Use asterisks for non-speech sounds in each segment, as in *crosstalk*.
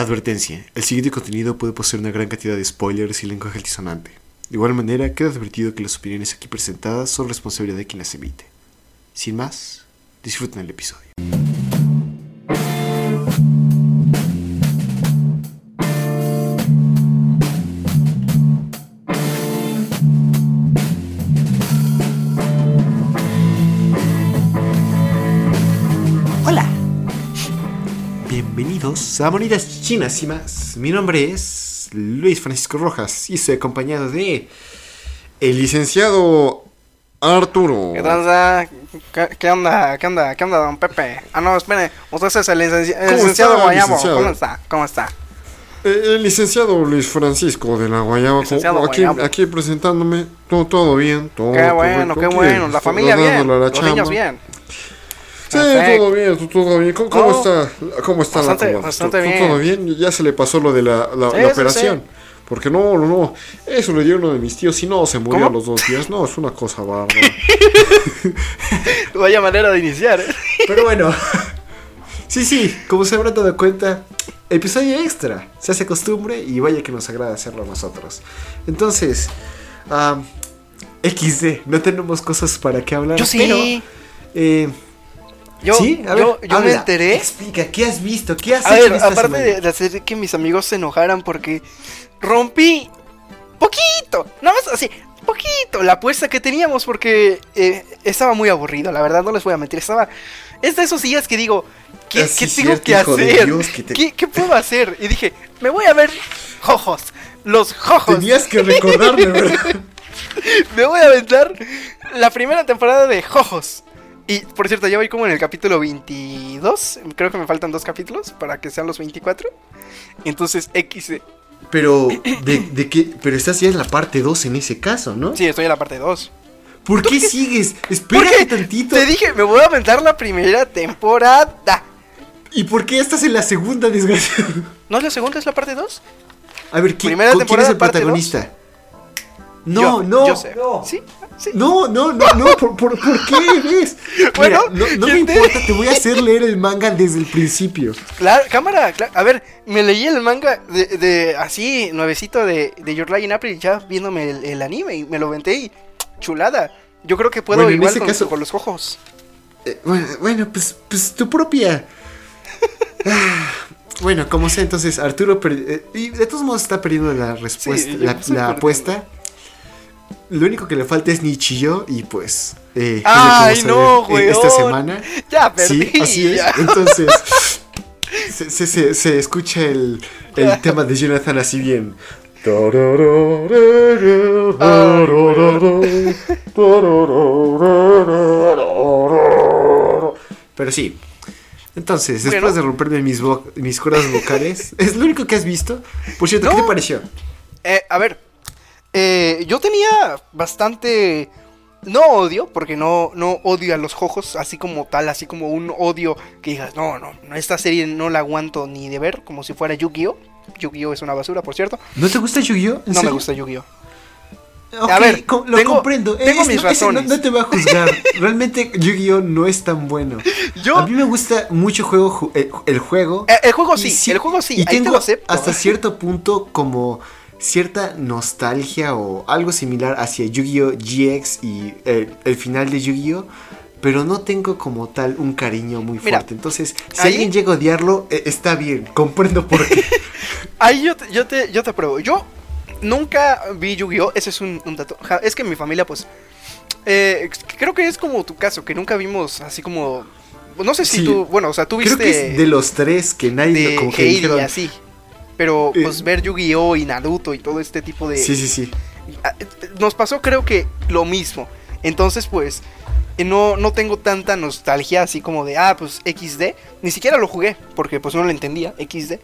Advertencia, el siguiente contenido puede poseer una gran cantidad de spoilers y lenguaje altisonante. De igual manera, queda advertido que las opiniones aquí presentadas son responsabilidad de quien las emite. Sin más, disfruten el episodio. Bienvenidos a Monitas Chinas y más. Mi nombre es Luis Francisco Rojas y estoy acompañado de el licenciado Arturo. ¿Qué tranza? ¿Qué, qué onda? ¿Qué onda? ¿Qué onda, don Pepe? Ah, no, espere. Usted es el, licenci- el ¿Cómo licenciado está, Guayabo. licenciado? ¿Cómo está? ¿Cómo está? Eh, El licenciado Luis Francisco de la Guayaba, aquí, Guayabo. aquí presentándome, todo, todo bien, todo Qué bueno, qué correcto, bueno. La familia bien. Los niños bien. Sí, Perfecto. todo bien, todo bien. ¿Cómo, cómo No. está, cómo está Bastante- la bastante ¿Todo- bien. ¿Todo bien? Ya se le pasó lo de la, la- Sí, la sí, operación. Porque no, no, no, eso le dio uno de mis tíos y no, se murió ¿Cómo? a los dos días. No, es una cosa bárbara. *laughs* Vaya manera de iniciar. ¿eh? Pero bueno, *laughs* sí, sí, como se habrán dado cuenta, episodio extra. Se hace costumbre y vaya que nos agrada hacerlo a nosotros. Entonces, am, XD, no tenemos cosas para qué hablar. Yo sí. Pero, eh, Yo, ¿sí? A ver, yo, yo me enteré. Explica, ¿qué has visto? ¿Qué has A hecho ver, en esta aparte semana? de, hacer que mis amigos se enojaran porque rompí poquito, nada más así, poquito la apuesta que teníamos porque eh, estaba muy aburrido, la verdad, no les voy a mentir, estaba... Es de esos días que digo, ¿qué, Ah, qué tengo cierto, que hacer? Dios, que te- ¿Qué, qué puedo hacer? Y dije, me voy a ver jojos, los jojos. Tenías que recordarme, ¿verdad? *laughs* Me voy a aventar la primera temporada de Jojos. Y por cierto, ya voy como en el capítulo 22. Creo que me faltan dos capítulos para que sean los 24. Entonces, X. Pero, ¿de, de qué? Pero estás ya en la parte 2 en ese caso, ¿no? Sí, estoy en la parte 2. ¿Por qué sigues? Espérate tantito. Te dije, me voy a aventar la primera temporada. ¿Y por qué estás en la segunda, desgraciado? ¿No es la segunda, es la parte 2? A ver, ¿quién, Primera con- ¿quién es el parte protagonista? No, Yo- no, yo sé. no. ¿Sí? ¿Sí? No, no, no, no, ¿por, por, por qué ves? *laughs* Bueno, Mira, no, no me ¿quién te- importa, te voy a *laughs* hacer leer el manga desde el principio. Claro, cámara, cla- a ver, me leí el manga de, de así, nuevecito de, de Your Lie in April, ya viéndome el, el anime y me lo venté y chulada. Yo creo que puedo Bueno, en ese con, caso- con los ojos. Eh, bueno, bueno, pues, pues tu propia. *laughs* Ah, bueno, como sea, entonces Arturo. per- eh, y de todos modos está perdiendo la respuesta, Sí, la, apuesta. Lo único que le falta es Nichillo y pues. Eh, ¿qué Ay, no, eh, Esta weón. semana. Ya perdí. Sí, así es. Entonces, *laughs* se, se- se- se escucha el, el tema de Jonathan así bien. Pero sí. Entonces, después Bueno. de romperme mis, mis cuerdas vocales, es lo único que has visto. Por cierto, ¿qué No. te pareció? Eh, a ver, eh, yo tenía bastante... No odio, porque no, no odio a los jojos, así como tal, así como un odio que digas, no, no, esta serie no la aguanto ni de ver, como si fuera Yu-Gi-Oh! Yu-Gi-Oh! es una basura, por cierto. ¿No te gusta Yu-Gi-Oh? ¿En No me gusta Yu-Gi-Oh! Ok, A ver, co- lo tengo- comprendo. tengo Es- mis no, razones. No, te voy a juzgar. *laughs* Realmente Yu-Gi-Oh no es tan bueno. *laughs* Yo- A mí me gusta mucho juego, ju- el, el juego. Eh, el juego sí, el juego sí, Y ahí te tengo lo acepto. hasta cierto punto como cierta nostalgia o algo similar hacia Yu-Gi-Oh GX y eh, el final de Yu-Gi-Oh. Pero no tengo como tal un cariño muy Mira, fuerte. Entonces, si ahí- alguien llega a odiarlo, eh, está bien. *laughs* Comprendo por qué. *laughs* Ahí yo te, yo te, yo te apruebo. Yo nunca vi Yu-Gi-Oh! Ese es un, un dato. Ja, Es que mi familia, pues. eh, creo que es como tu caso, que nunca vimos así como. No sé si Sí. tú. Bueno, o sea, tú Creo viste. que es de los tres que nadie de como que Heidi dijeron, y así. Pero Eh, pues ver Yu-Gi-Oh! y Naruto y todo este tipo de. Sí, sí, sí. Ah, eh, Nos pasó, creo que lo mismo. Entonces, pues. eh, No, no tengo tanta nostalgia así como de, ah, pues XD. Ni siquiera lo jugué, porque pues no lo entendía, XD.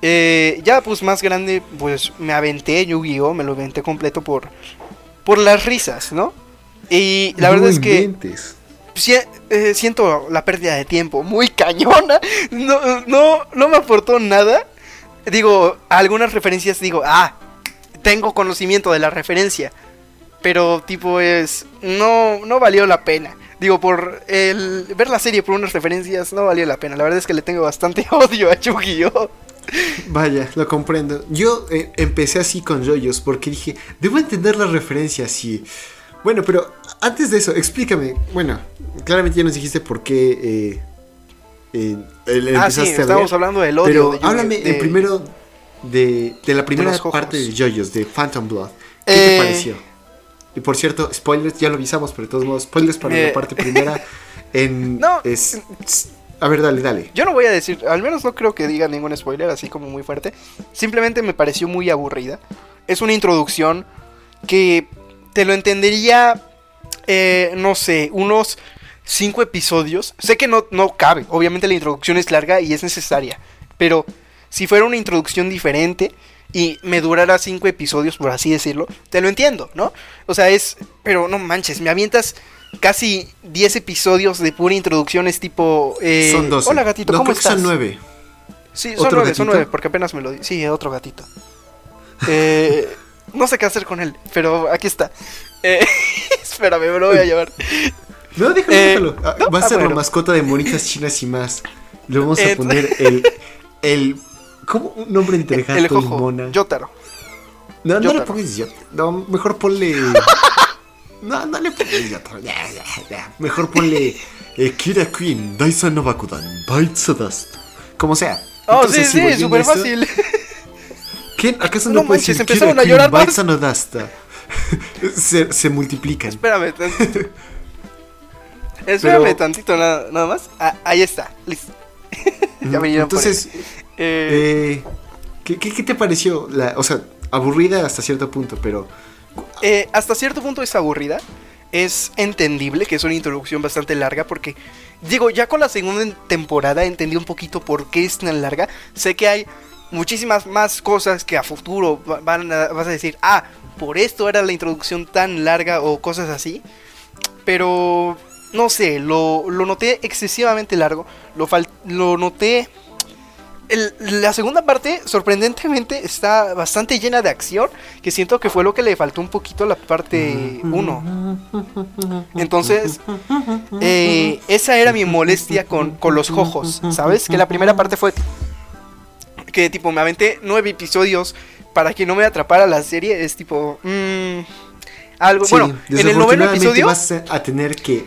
Eh, ya pues más grande, pues me aventé Yu-Gi-Oh! Me lo aventé completo por, por las risas, ¿no? Y la No verdad es que eh, siento la pérdida de tiempo muy cañona. *laughs* No, no, no me aportó nada. Digo, algunas referencias digo, ah, tengo conocimiento de la referencia. Pero tipo es, no, no valió la pena. Digo, por el ver la serie por unas referencias no valió la pena. La verdad es que le tengo bastante *laughs* odio a Yu-Gi-Oh! Vaya, lo comprendo. Yo eh, empecé así con yoyos porque dije, debo entender la referencia así. Bueno, pero antes de eso, explícame. Bueno, claramente ya nos dijiste por qué eh, eh, Ah, sí, estábamos hablando del odio. Pero de Yu- háblame de- primero de, de la primera parte de yoyos, de Phantom Blood. ¿Qué Eh, te pareció? Y por cierto, spoilers, ya lo avisamos, pero de todos modos, spoilers para Eh, la parte primera. *laughs* En, No, es, a ver, dale, dale. Yo no voy a decir, al menos no creo que diga ningún spoiler así como muy fuerte. Simplemente me pareció muy aburrida. Es una introducción que te lo entendería, eh, no sé, unos cinco episodios. Sé que no, no cabe, obviamente la introducción es larga y es necesaria. Pero si fuera una introducción diferente y me durara cinco episodios, por así decirlo, te lo entiendo, ¿no? O sea, es... Pero no manches, me avientas casi 10 episodios de pura introducción, es tipo... eh, son 12. Hola gatito, no, ¿cómo creo que estás? son 9. Sí, son ¿Otro nueve, son nueve, porque apenas me lo di. Sí, otro gatito. Eh, no sé qué hacer con él, pero aquí está. Eh, *laughs* espérame, me lo voy a llevar. No, déjalo, Eh, déjalo. Ah, no, Va a ah, ser la mascota de monitas chinas y más. Le vamos a Eh, poner *laughs* el. el ¿Cómo? Un nombre entre El gato y jojo, mona. Yotaro. no, no le Yotaro. pongas yo. No, mejor ponle. *laughs* no, no le pongas Yotaro. Ya, ya, ya. Mejor ponle. Eh, Kira Queen, Daisa no Bakudan, Dust. Como sea. Oh, Entonces, sí, sí, súper fácil. *laughs* ¿Quién? ¿Acaso no, No puede manches, decir empezaron Kira a Queen, llorar más. Se, se multiplican. Espérame. Espérame Pero- tantito, nada, nada más. Ah, ahí está, listo. *laughs* ya Entonces. Eh, Eh, ¿qué, qué, qué te pareció? La, o sea, aburrida hasta cierto punto, pero... Eh, hasta cierto punto es aburrida. Es entendible que es una introducción bastante larga porque, digo, ya con la segunda temporada entendí un poquito por qué es tan larga. Sé que hay muchísimas más cosas que a futuro va- van a, vas a decir, ah, por esto era la introducción tan larga o cosas así. Pero, no sé, lo, lo noté excesivamente largo. Lo, fal- lo noté... el- la segunda parte, sorprendentemente, está bastante llena de acción. Que siento que fue lo que le faltó un poquito a la parte 1. Entonces, eh, esa era mi molestia con, con los jojos, ¿sabes? Que la primera parte fue que tipo me aventé nueve episodios para que no me atrapara la serie. Es tipo, mm, algo. Sí, bueno, en el noveno episodio. vas a tener que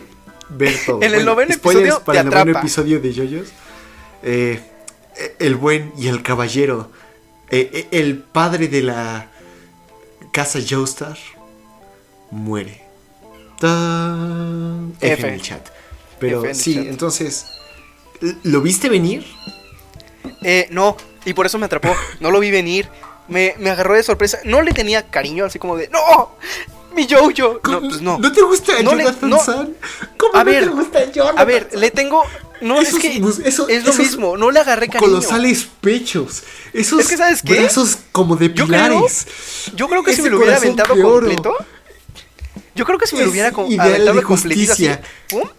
ver *laughs* todo. En el noveno episodio para te el noveno episodio de Yoyos. eh, el buen y el caballero. eh, eh, el padre de la casa Joestar muere. Tan, F, F. en el chat. Pero F en el sí, chat. entonces. ¿Lo viste venir? Eh, no, y por eso me atrapó. No lo vi venir. Me, me agarró de sorpresa. No le tenía cariño, así como de, ¡No! ¡Mi Jojo! No, pues no. te gusta No le- Jonathan no. San? ¿Cómo A no ver, te gusta Jonathan A ver, le tengo. No, es que. eso- es lo mismo, no le agarré cariño. colosales pechos. Esos Es que, ¿sabes qué? brazos como de Yo creo- pilares. Yo creo que si me lo hubiera aventado completo. Yo creo que si me lo hubiera aventado completito así.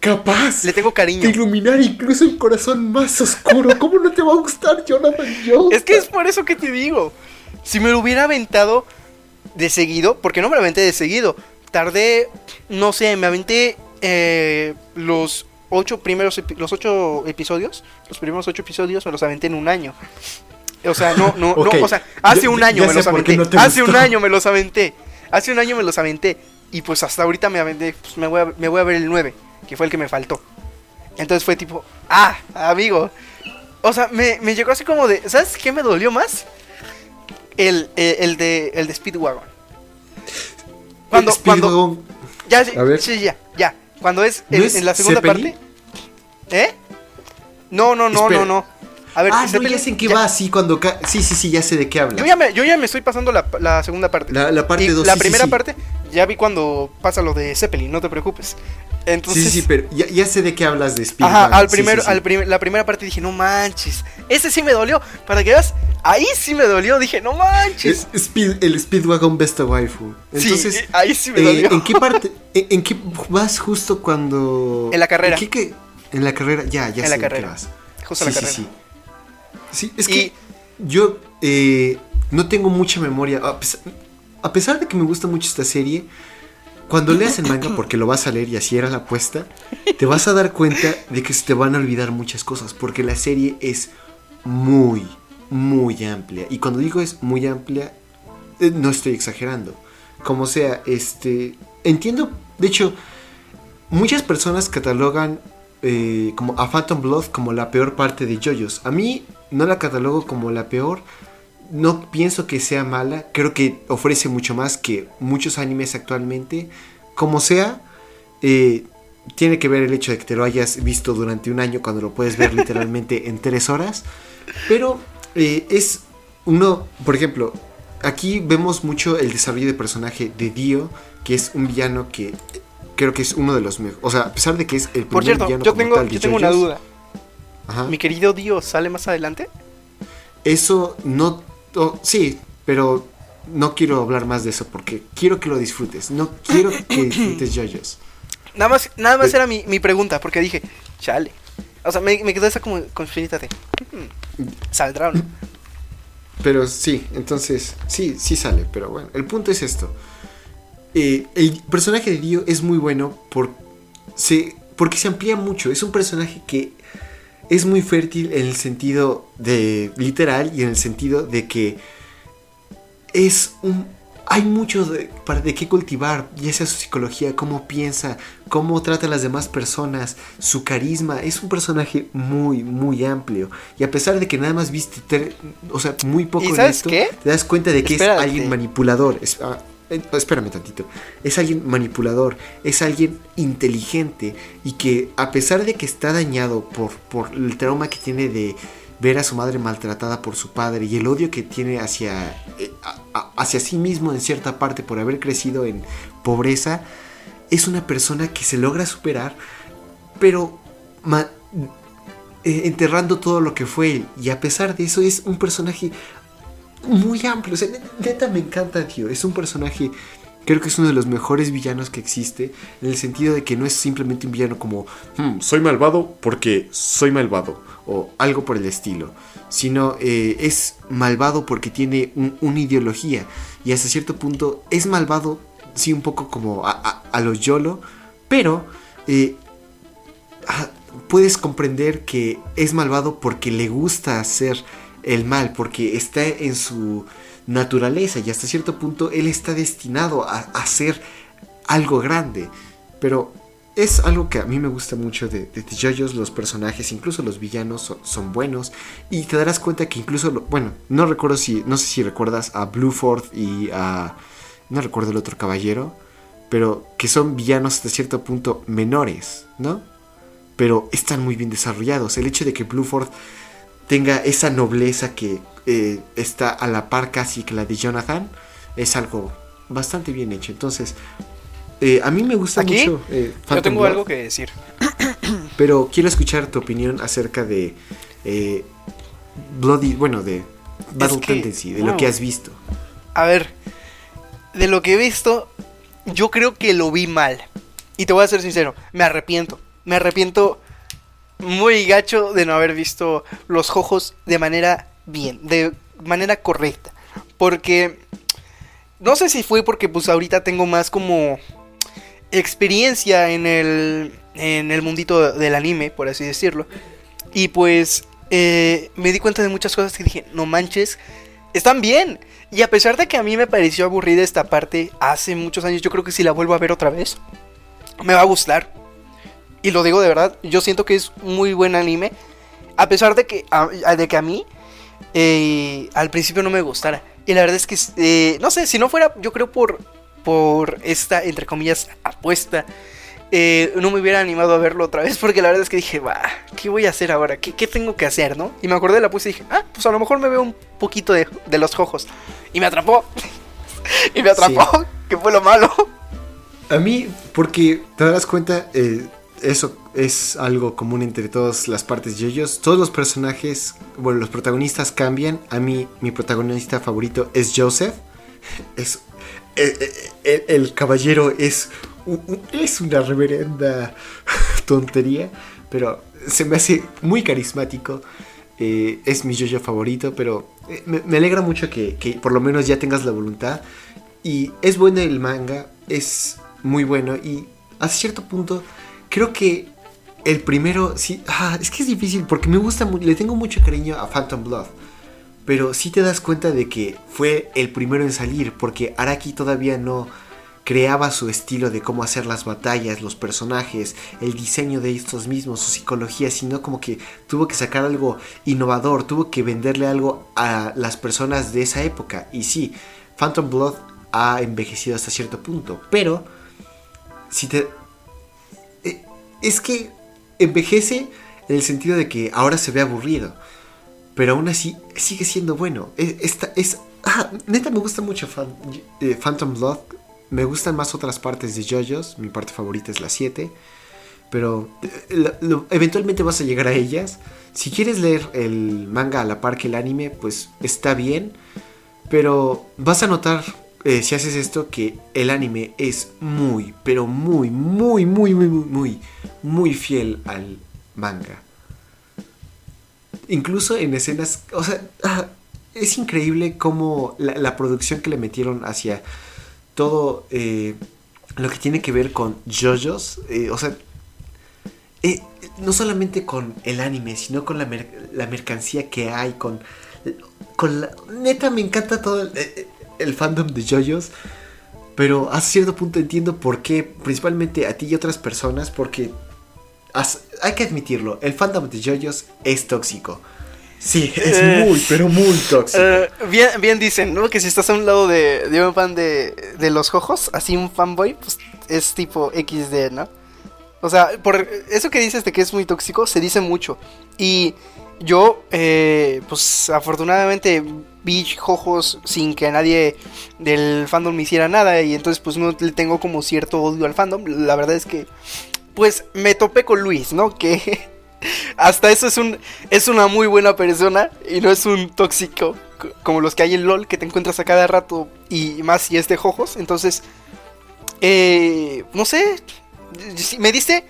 Capaz Le tengo cariño. de iluminar incluso el corazón más oscuro. ¿Cómo no te va a gustar Jonathan Jones? Es que es por eso que te digo. Si me lo hubiera aventado de seguido, porque no me lo aventé de seguido. Tardé, no sé, me aventé eh, los ocho primeros, los ocho episodios. Los primeros ocho episodios me los aventé en un año. O sea, no, no, no, *laughs* o sea, hace ya- un año me los aventé. no hace un año me los aventé. Hace un año me los aventé. Y pues hasta ahorita me aventé, pues me voy a, me voy a ver el 9, que fue el que me faltó. Entonces fue tipo, ah, amigo. O sea, me, me llegó así como de, ¿sabes qué me dolió más? El, el, el de, el de Speedwagon. Cuando, cuando, ya, sí, A ver. sí, ya, ya. Cuando es, ¿No en, es en la segunda Zeppelin? parte. ¿Eh? No, no, no, Espera. no, no. A ver, Ah, no, ya sé en qué ya- va así cuando... ca- Sí, sí, sí, ya sé de qué habla. Yo ya, me, yo ya me estoy pasando la, la segunda parte. La, la parte Y 2, la sí, sí, primera sí. parte ya vi cuando pasa lo de Zeppelin, no te preocupes. Entonces, Sí, sí, sí, pero ya, ya sé de qué hablas de Speedwagon. Ajá, al sí, primero, sí, sí. al prim- la primera parte dije, no manches. Ese sí me dolió. Para que veas, ahí sí me dolió. Dije, no manches. Es- Speed- el Speedwagon Best of Waifu. Sí, Entonces, eh, ahí sí me eh, dolió. ¿En qué *laughs* parte? En, en qué vas justo cuando.? En la carrera. ¿En, qué, qué? En la carrera, ya, ya En sé la de carrera. qué vas. Justo sí, la carrera. Sí, sí. Es Y- que yo eh, no tengo mucha memoria. A pesar, a pesar de que me gusta mucho esta serie, cuando leas el manga, porque lo vas a leer y así era la apuesta, te vas a dar cuenta de que se te van a olvidar muchas cosas, porque la serie es muy, muy amplia. Y cuando digo es muy amplia, eh, no estoy exagerando. Como sea, este. Entiendo. De hecho, muchas personas catalogan eh, como a Phantom Blood como la peor parte de JoJo's. A mí no la catalogo como la peor. No pienso que sea mala. Creo que ofrece mucho más que muchos animes actualmente. Como sea, eh, tiene que ver el hecho de que te lo hayas visto durante un año cuando lo puedes ver *laughs* literalmente en tres horas. Pero eh, es uno, por ejemplo, aquí vemos mucho el desarrollo de personaje de Dio, que es un villano que creo que es uno de los mejores. O sea, a pesar de que es el primer Por cierto, villano yo como tengo, tal yo tengo una duda. ajá, ¿Mi querido Dio sale más adelante? Eso no. oh, sí, pero no quiero hablar más de eso porque quiero que lo disfrutes. No quiero que *coughs* disfrutes JoJo's. Nada más, nada más Eh. era mi, mi pregunta, porque dije, chale. O sea, me, me quedó esa como con espinita de. "Hmm, ¿Saldrá o no? Pero sí, entonces, sí, sí sale. Pero bueno, el punto es esto. Eh, el personaje de Dio es muy bueno por, se, porque se amplía mucho. Es un personaje que es muy fértil en el sentido de literal y en el sentido de que es un... Hay mucho de, para de qué cultivar, ya sea su psicología, cómo piensa, cómo trata a las demás personas, su carisma. Es un personaje muy, muy amplio. Y a pesar de que nada más viste, o sea, muy poco ¿Y de esto, qué? te das cuenta de que Espérate. es alguien manipulador. Es- ah, espérame tantito. Es alguien manipulador, es alguien inteligente y que a pesar de que está dañado por, por el trauma que tiene de ver a su madre maltratada por su padre y el odio que tiene hacia, eh, hacia sí mismo en cierta parte por haber crecido en pobreza, es una persona que se logra superar, pero eh, enterrando todo lo que fue él. Y a pesar de eso es un personaje muy amplio. O sea, ne- neta me encanta, tío. Es un personaje, creo que es uno de los mejores villanos que existe, en el sentido de que no es simplemente un villano como, "Hmm, soy malvado porque soy malvado, o algo por el estilo, sino eh, es malvado porque tiene un- una ideología, y hasta cierto punto es malvado, sí, un poco como a, a, a lo YOLO, pero... eh, ah, puedes comprender que es malvado porque le gusta hacer el mal, porque está en su naturaleza y hasta cierto punto él está destinado a, hacer algo grande. Pero es algo que a mí me gusta mucho de, de, los personajes, incluso los villanos son, son buenos y te darás cuenta que incluso, lo- bueno, no recuerdo si, no sé si recuerdas a Blueford y a, no recuerdo el otro caballero, pero que son villanos hasta cierto punto menores, ¿no? pero están muy bien desarrollados. El hecho de que Blueford tenga esa nobleza que eh, está a la par casi que la de Jonathan es algo bastante bien hecho. Entonces, eh, a mí me gusta Aquí, mucho. eh, Yo tengo Blood, algo que decir. *coughs* Pero quiero escuchar tu opinión acerca de Bloody, bueno, de Battle que- Tendency, de lo que has visto. A ver, de lo que he visto, yo creo que lo vi mal. Y te voy a ser sincero, me arrepiento. Me arrepiento muy gacho de no haber visto los ojos de manera bien, de manera correcta. Porque no sé si fue porque pues ahorita tengo más como experiencia en el, en el mundito del anime, por así decirlo. Y pues eh, me di cuenta de muchas cosas que dije, no manches, están bien. Y a pesar de que a mí me pareció aburrida esta parte hace muchos años, yo creo que si la vuelvo a ver otra vez, me va a gustar. Y lo digo de verdad, yo siento que es muy buen anime. A pesar de que a, de que a mí eh, al principio no me gustara. Y la verdad es que, eh, no sé, si no fuera, yo creo por, por esta, entre comillas, apuesta, eh, no me hubiera animado a verlo otra vez. *laughs* Porque la verdad es que dije, va, ¿qué voy a hacer ahora? ¿Qué, qué tengo que hacer, no? Y me acordé de la apuesta y dije, ah, pues a lo mejor me veo un poquito de, de los ojos. Y me atrapó. *laughs* y me atrapó, *laughs* que fue lo malo. A mí, porque te darás cuenta, eh, eso es algo común entre todas las partes de ellos. Todos los personajes, bueno, los protagonistas cambian. A mí, mi protagonista favorito es Joseph. *laughs* Es, eh, eh, eh, el, caballero es, es una reverenda *laughs* tontería, pero se me hace muy carismático. Es mi Jojo favorito, pero me, me alegra mucho que, que por lo menos ya tengas la voluntad. Y es bueno el manga, es muy bueno. Y a cierto punto, creo que el primero, sí, ah, es que es difícil porque me gusta le tengo mucho cariño a Phantom Blood. pero sí te das cuenta de que fue el primero en salir, porque Araki todavía no creaba su estilo de cómo hacer las batallas, los personajes, el diseño de estos mismos, su psicología, sino como que tuvo que sacar algo innovador, tuvo que venderle algo a las personas de esa época. Y sí, Phantom Blood ha envejecido hasta cierto punto, pero si te... Es que envejece en el sentido de que ahora se ve aburrido, pero aún así sigue siendo bueno. Es, esta, es, ah, neta me gusta mucho eh, Phantom Blood. Me gustan más otras partes de JoJo's. Mi parte favorita es la 7. Pero eh, eventualmente vas a llegar a ellas. Si quieres leer el manga a la par que el anime, pues está bien. Pero vas a notar, eh, si haces esto, que el anime es muy, pero muy, muy, muy, muy, muy, muy, muy fiel al manga. Incluso en escenas, o sea, ah, es increíble cómo la, la producción que le metieron hacia todo eh, lo que tiene que ver con JoJo's, eh, o sea, no solamente con el anime, sino con la, la mercancía que hay, con, con la... Neta, me encanta todo el, el fandom de JoJo's, pero a cierto punto entiendo por qué, principalmente a ti y otras personas, porque hay que admitirlo, el fandom de JoJo's es tóxico. Sí, es Eh, muy, pero muy tóxico. Eh, bien, bien dicen, ¿no? Que si estás a un lado de, de un fan de, de los jojos, así un fanboy, pues es tipo XD, ¿no? O sea, por eso que dices de que es muy tóxico, se dice mucho. Y yo, eh, pues afortunadamente vi jojos sin que nadie del fandom me hiciera nada. Y entonces, pues no le tengo como cierto odio al fandom. La verdad es que, pues me topé con Luis, ¿no? Que *laughs* hasta eso es un es una muy buena persona y no es un tóxico como los que hay en LOL que te encuentras a cada rato y más si es de jojos. Entonces, eh, no sé, me diste,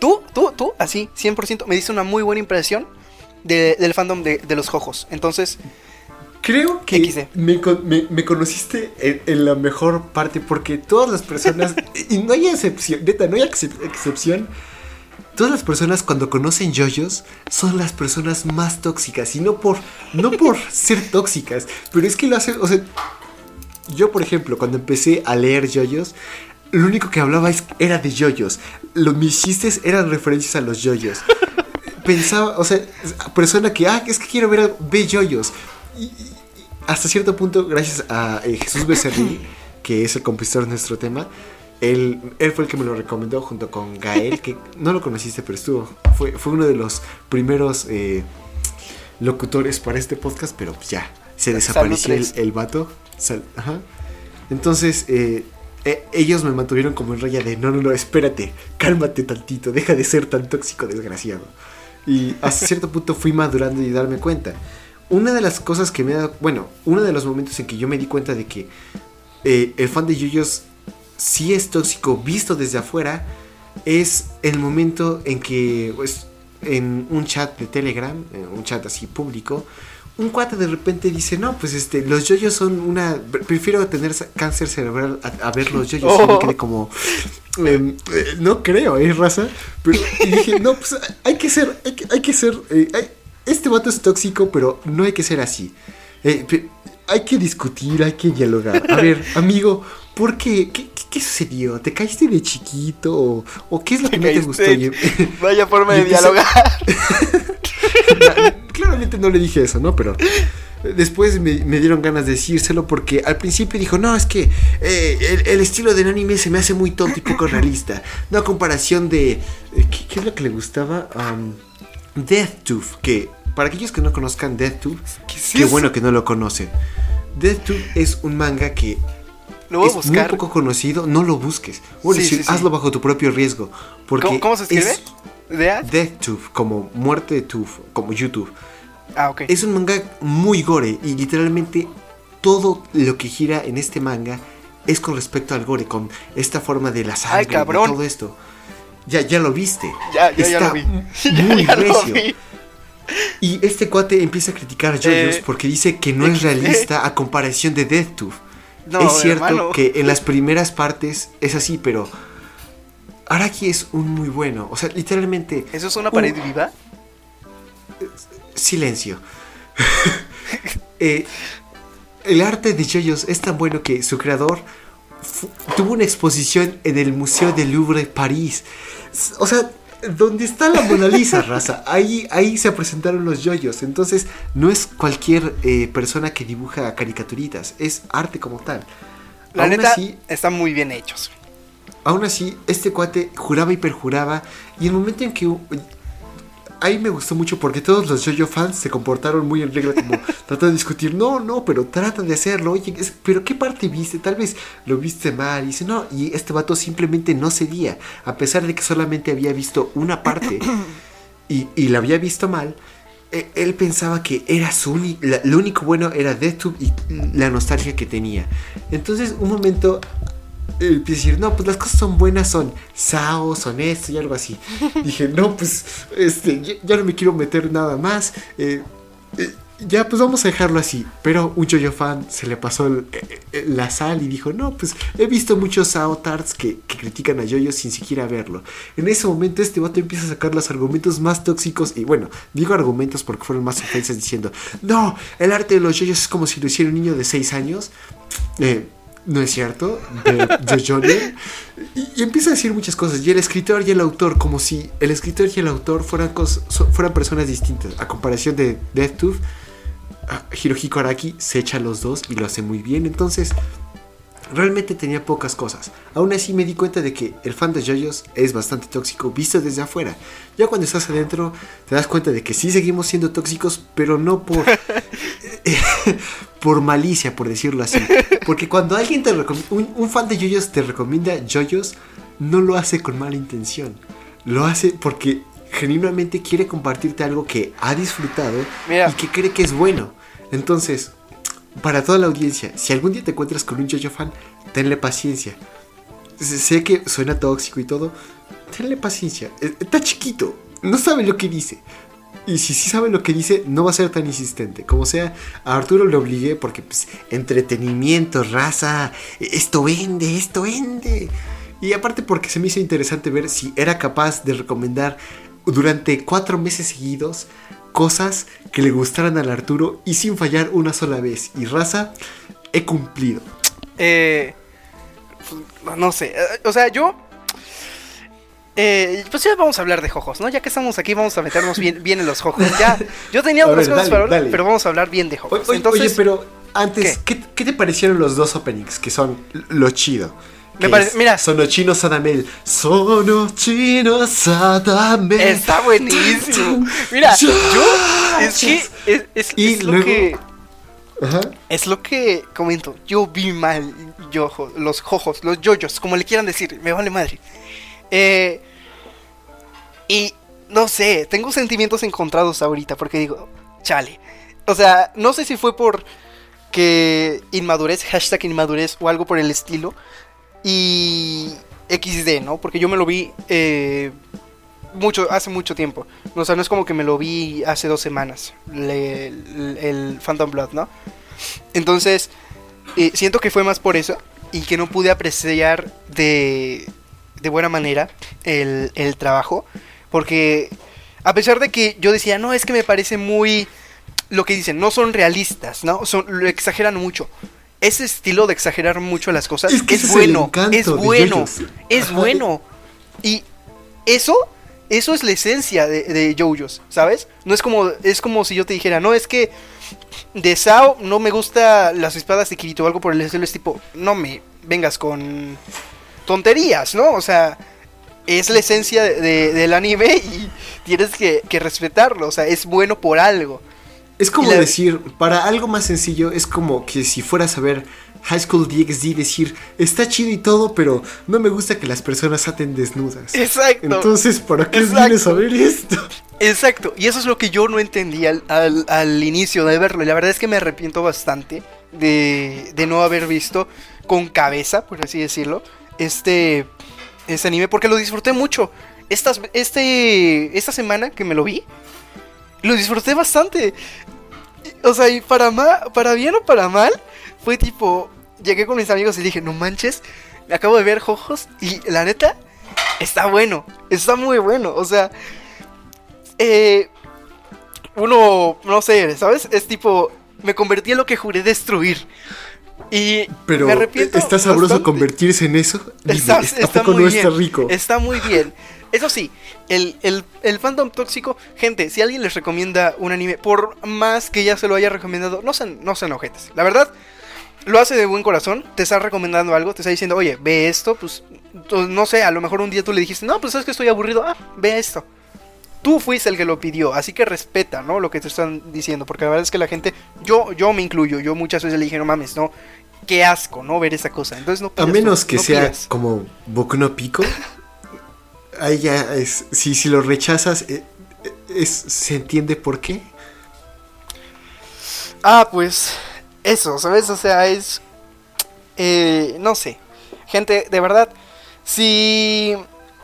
tú, tú, tú, así, 100%, me diste una muy buena impresión de- del fandom de, de los jojos. Entonces, Creo que me, me- me conociste en, en la mejor parte porque todas las personas, *laughs* y no hay excepción, neta, no hay excep- excepción, todas las personas cuando conocen yoyos son las personas más tóxicas y no por, no por *laughs* ser tóxicas, pero es que lo hacen, o sea, yo por ejemplo, cuando empecé a leer yoyos, lo único que hablaba es- era de yoyos, Lo- mis chistes eran referencias a los yoyos. Pensaba, o sea, persona que, ah, es que quiero ver, a- ve yoyos. Y, y- hasta cierto punto, gracias a eh, Jesús Becerril, *laughs* que es el compositor de nuestro tema, él, él fue el que me lo recomendó junto con Gael, que no lo conociste, pero estuvo. Fue, fue uno de los primeros eh, locutores para este podcast, pero ya, se desapareció el, el vato. Sal- ajá. Entonces, eh, eh, ellos me mantuvieron como en raya de, no, no, no, espérate, cálmate tantito, deja de ser tan tóxico, desgraciado. Y hasta cierto punto fui madurando y darme cuenta. Una de las cosas que me ha dado, bueno, uno de los momentos en que yo me di cuenta de que eh, el fan de Yuyos sí es tóxico visto desde afuera, es el momento en que, pues, en un chat de Telegram, un chat así público, un cuate de repente dice, no, pues este, los yoyos son una... Prefiero tener cáncer cerebral a, a ver los yoyos. Y me quedé como... em, eh, no creo, ¿eh, raza? Pero, y dije, no, pues hay que ser... Hay que, hay que ser... eh, hay- este vato es tóxico, pero no hay que ser así. Eh, hay que discutir, hay que dialogar. A ver, *laughs* amigo, ¿por qué? ¿Qué, qué- qué sucedió? ¿Te caíste de chiquito? ¿O, o qué es lo que no te gustó? *laughs* Vaya forma de dialogar. *laughs* Claramente no le dije eso, ¿no? Pero después me, me dieron ganas de decírselo porque al principio dijo, no, es que eh, el, el estilo del anime se me hace muy tonto y poco realista. No a comparación de... eh, ¿qué, qué es lo que le gustaba? Um, Death que para aquellos que no conozcan Death ¿Qué es qué eso? bueno que no lo conocen. Death es un manga que Lo voy a es muy poco conocido, no lo busques. A Sí, decir, sí, sí. hazlo bajo tu propio riesgo. Porque ¿Cómo, cómo se escribe? es ¿Dea? DeathTube, como muerte de Tooth, como YouTube. Ah, ok. Es un manga muy gore y literalmente todo lo que gira en este manga es con respecto al gore, con esta forma de la sangre, Ay, cabrón. de todo esto. Ya, ya lo viste. Ya, ya, ya Está lo vi. *laughs* Muy Ya lo recio. vi. Y este cuate empieza a criticar a JoJo's Eh, porque dice que no es realista a comparación de DeathTube. No, es cierto hermano. que en las primeras partes es así, pero Araki es un muy bueno. O sea, literalmente ¿Eso es una pared viva? silencio. *laughs* eh, el arte de JoJo's es tan bueno que su creador tuvo una exposición en el Museo del Louvre, París. O sea, donde está la Mona Lisa, *laughs* raza, ahí, ahí se presentaron los yoyos. Entonces, no es cualquier eh, persona que dibuja caricaturitas, es arte como tal. La neta, están muy bien hechos. Aún así, este cuate juraba y perjuraba. Y el momento en que ahí me gustó mucho porque todos los JoJo fans se comportaron muy en regla, como *laughs* tratando de discutir, no, no, pero trata de hacerlo, oye, pero ¿qué parte viste? Tal vez lo viste mal. Y dice, no, y este vato simplemente no cedía, a pesar de que solamente había visto una parte *coughs* y, y la había visto mal. E, él pensaba que era su lo único bueno era DeathTube y la nostalgia que tenía. Entonces, un momento decir, no, pues las cosas son buenas, son Sao, son esto y algo así. *laughs* Dije, no, pues este, ya, no me quiero meter nada más. Eh, eh, ya, pues vamos a dejarlo así. Pero un Jojo fan se le pasó eh, la sal y dijo, no, pues he visto muchos Sao Tarts que, que, critican a Jojo sin siquiera verlo. En ese momento este vato empieza a sacar los argumentos más tóxicos y bueno, digo argumentos porque fueron más ofensas diciendo, no, el arte de los Jojos es como si lo hiciera un niño de 6 años. Eh, no es cierto, de Jojo y, empieza a decir muchas cosas. Y el escritor y el autor, como si el escritor y el autor fueran, fueran personas distintas. A comparación de Death Tooth, Hirohiko Araki se echa los dos y lo hace muy bien. Entonces, realmente tenía pocas cosas. Aún así me di cuenta de que el fan de JoJo's es bastante tóxico visto desde afuera. Ya cuando estás adentro te das cuenta de que sí seguimos siendo tóxicos, pero no por *laughs* *laughs* por malicia, por decirlo así. Porque cuando alguien te un, un, fan de JoJo's te recomienda JoJo's, no lo hace con mala intención. Lo hace porque genuinamente quiere compartirte algo que ha disfrutado y que cree que es bueno. Entonces, para toda la audiencia, si algún día te encuentras con un JoJo fan, tenle paciencia. Sé que suena tóxico y todo, tenle paciencia. E, está chiquito, no sabe lo que dice. Y si sí sabe lo que dice, no va a ser tan insistente. Como sea, a Arturo lo obligué porque, pues, entretenimiento, raza, esto vende, esto vende. Y aparte porque se me hizo interesante ver si era capaz de recomendar durante cuatro meses seguidos cosas que le gustaran al Arturo y sin fallar una sola vez. Y raza, he cumplido. Eh, no sé, eh, o sea, yo... Eh, pues ya vamos a hablar de jojos, ¿no? Ya que estamos aquí, vamos a meternos bien, bien en los jojos. Ya, yo tenía *laughs* otras cosas para hablar, pero vamos a hablar bien de jojos. Entonces, oye, pero antes, ¿qué? ¿qué, te parecieron los dos openings? Que son lo chido. Me parece, mira. Sonochino Sadamel. Sonochino Sadamel. Está buenísimo. Mira, yo. Es que. Es, lo que. Ajá. Es lo que comento. Yo vi mal yo, los jojos, los yoyos, como le quieran decir. Me vale madre. Eh, y no sé, tengo sentimientos encontrados ahorita porque digo, chale. O sea, no sé si fue por que inmadurez, hashtag inmadurez o algo por el estilo y XD, ¿no? Porque yo me lo vi eh, mucho, hace mucho tiempo. O sea, no es como que me lo vi hace dos semanas, el, Phantom Blood, ¿no? Entonces, eh, siento que fue más por eso y que no pude apreciar de, de buena manera el, el trabajo. Porque a pesar de que yo decía, no, es que me parece muy... Lo que dicen, no son realistas, ¿no? Son, lo exageran mucho ese estilo de exagerar mucho las cosas es, es bueno, es bueno, es bueno. Y eso, eso es la esencia de, de JoJo's, ¿sabes? No es como, es como si yo te dijera, no, es que de Sao no me gusta las espadas de Kirito o algo por el estilo, es tipo, no me vengas con tonterías, ¿no? O sea, es la esencia del anime y tienes que, que respetarlo, o sea, es bueno por algo. Es como decir, para algo más sencillo, es como que si fueras a ver High School DxD, decir, está chido y todo, pero no me gusta que las personas aten desnudas. Exacto. Entonces, ¿para qué vienes a ver esto? Exacto, y eso es lo que yo no entendí al, inicio de verlo. Y la verdad es que me arrepiento bastante de, de no haber visto con cabeza, por así decirlo, este, este anime, porque lo disfruté mucho. Estas, este, esta semana que me lo vi, lo disfruté bastante. O sea, y para, para bien o para mal, fue tipo, llegué con mis amigos y dije, no manches, me acabo de ver Jojos y la neta, está bueno, está muy bueno. O sea, eh, uno, no sé, ¿sabes? Es tipo, me convertí en lo que juré destruir. Y Pero me arrepiento. ¿está sabroso bastante. convertirse en eso? Dime, Está, ¿a está poco muy no bien. está rico? Está muy bien. Eso sí, el, el, el fandom tóxico, gente, si alguien les recomienda un anime, por más que ya se lo haya recomendado, no sean, no sean ojetes. La verdad, lo hace de buen corazón, te está recomendando algo, te está diciendo, oye, ve esto, pues, no sé, a lo mejor un día tú le dijiste, no, pues es que estoy aburrido, ah, ve esto. Tú fuiste el que lo pidió, así que respeta, ¿no? Lo que te están diciendo, porque la verdad es que la gente, yo, yo me incluyo, yo muchas veces le dije, no mames, no, qué asco, ¿no? Ver esa cosa. Entonces no A menos no- que no sea pidas. como Boku no Pico. *laughs* Ahí ya es. Si, si lo rechazas, eh, eh, es, se entiende por qué. Ah, pues eso, ¿sabes? O sea, es... eh, no sé. Gente, de verdad, si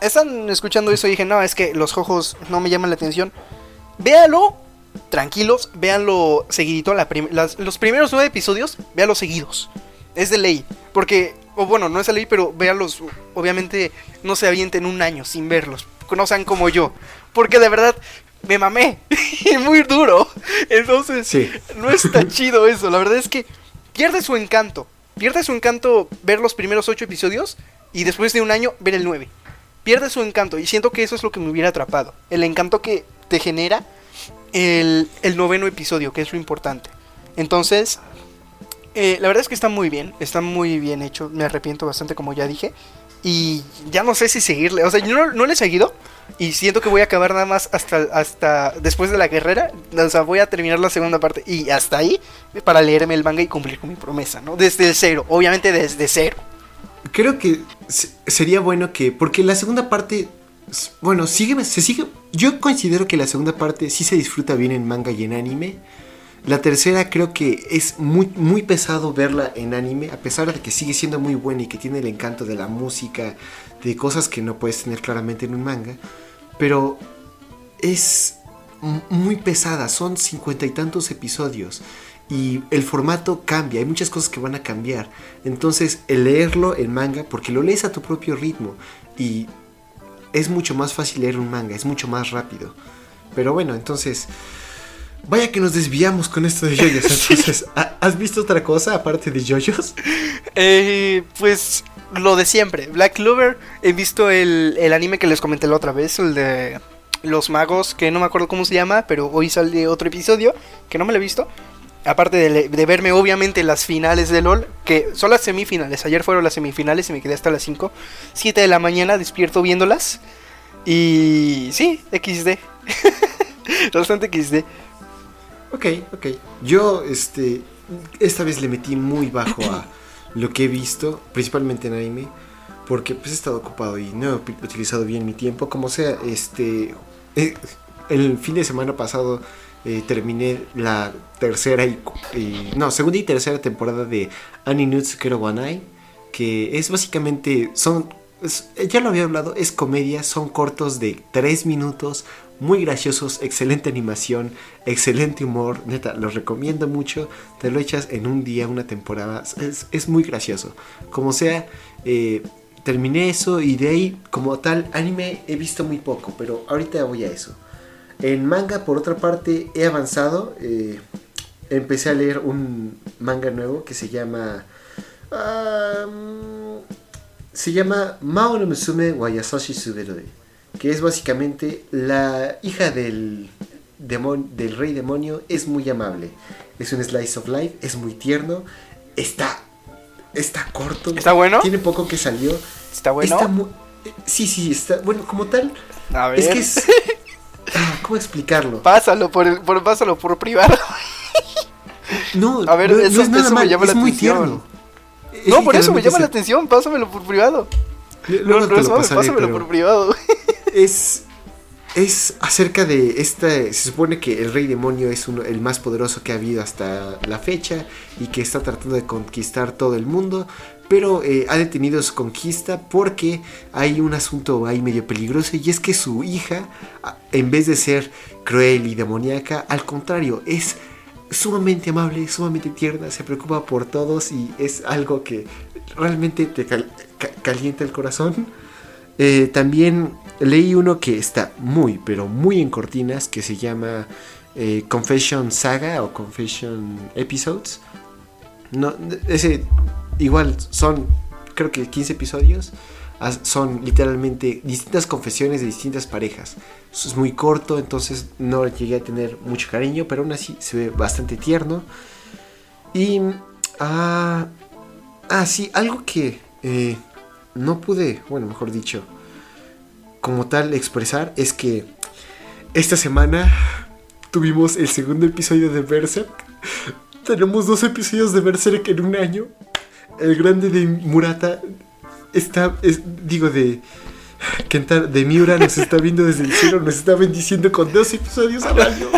están escuchando eso y dije, no, es que los ojos no me llaman la atención, véalo tranquilos, véanlo seguidito, los primeros nueve episodios, véanlos seguidos. Es de ley, porque, o bueno, no es de ley, pero véanlos, obviamente no se avienten un año sin verlos, no sean como yo, porque de verdad me mamé, *laughs* y muy duro, entonces Sí. no está *laughs* chido eso, la verdad es que pierde su encanto, pierde su encanto ver los primeros ocho episodios y después de un año ver el nueve. Pierde su encanto y siento que eso es lo que me hubiera atrapado. El encanto que te genera el, el noveno episodio, que es lo importante. Entonces, eh, la verdad es que está muy bien, está muy bien hecho. Me arrepiento bastante, como ya dije. Y ya no sé si seguirle. O sea, yo no, le he seguido. Y siento que voy a acabar nada más hasta, hasta después de la guerrera. O sea, voy a terminar la segunda parte. Y hasta ahí para leerme el manga y cumplir con mi promesa, ¿no? Desde el cero, obviamente desde cero. Creo que se- sería bueno que. Porque la segunda parte. Bueno, sigue, se sigue. Yo considero que la segunda parte sí se disfruta bien en manga y en anime. La tercera creo que es muy, muy pesado verla en anime, a pesar de que sigue siendo muy buena y que tiene el encanto de la música, de cosas que no puedes tener claramente en un manga. Pero es muy pesada, son cincuenta y tantos episodios y el formato cambia, hay muchas cosas que van a cambiar. Entonces, el leerlo en manga, porque lo lees a tu propio ritmo y es mucho más fácil leer un manga, es mucho más rápido. Pero bueno, entonces, vaya que nos desviamos con esto de yoyos. *laughs* Entonces, ¿ha- ¿has visto otra cosa aparte de yoyos? Eh, pues lo de siempre. Black Clover, he visto el, el anime que les comenté la otra vez, el de los magos, que no me acuerdo cómo se llama, pero hoy sale otro episodio, que no me lo he visto. Aparte de, de verme obviamente las finales de LOL, que son las semifinales. Ayer fueron las semifinales y me quedé hasta las 5, 7 de la mañana despierto viéndolas. Y sí, XD. *laughs* Bastante XD. Ok, ok. Yo, este, esta vez le metí muy bajo a lo que he visto, principalmente en anime, porque pues he estado ocupado y no he utilizado bien mi tiempo. Como sea, este, eh, el fin de semana pasado eh, terminé la tercera y, no, segunda y tercera temporada de Aninutsu Kero Wanai, que es básicamente, son, ya lo había hablado, es comedia, son cortos de 3 minutos, muy graciosos, excelente animación, excelente humor, neta, los recomiendo mucho, te lo echas en un día, una temporada, es, es muy gracioso. Como sea, eh, terminé eso y de ahí, como tal, anime he visto muy poco, pero ahorita voy a eso. En manga, por otra parte, he avanzado, eh, empecé a leer un manga nuevo que se llama... se llama Mao no Musume wa Yasashi Suberoi, que es básicamente la hija del, demon- del rey demonio, es muy amable, es un slice of life, es muy tierno, está, está corto, ¿Está bueno? tiene poco que salió, ¿Está bueno? está sí, sí, está, bueno, como tal, A ver. es que es, *laughs* ah, ¿cómo explicarlo? Pásalo por, el- por, pásalo por privado. No, A ver, no, no eso- es nada eso me mal, llama es la muy atención. tierno. No, por eso me llama la atención. Pásamelo por privado. Luego No, no lo pasaré, pásamelo pero por privado. Es es acerca de esta se supone que el rey demonio es uno, el más poderoso que ha habido hasta la fecha y que está tratando de conquistar todo el mundo pero eh, ha detenido su conquista porque hay un asunto ahí medio peligroso y es que su hija en vez de ser cruel y demoníaca al contrario es sumamente amable, sumamente tierna, se preocupa por todos y es algo que realmente te cal- ca- calienta el corazón. Eh, también leí uno que está muy, pero muy en cortinas, que se llama eh, Confession Saga o Confession Episodes. No, ese igual son creo que 15 episodios. Son literalmente distintas confesiones de distintas parejas. Es muy corto, entonces no llegué a tener mucho cariño, pero aún así se ve bastante tierno. Y... Ah, ah sí, algo que eh, no pude, bueno, mejor dicho, como tal expresar es que esta semana tuvimos el segundo episodio de Berserk. *laughs* Tenemos dos episodios de Berserk en un año. El grande de Murata está, es- digo, de Kentaro, de Miura nos está viendo desde el cielo, nos está bendiciendo con dos episodios al año.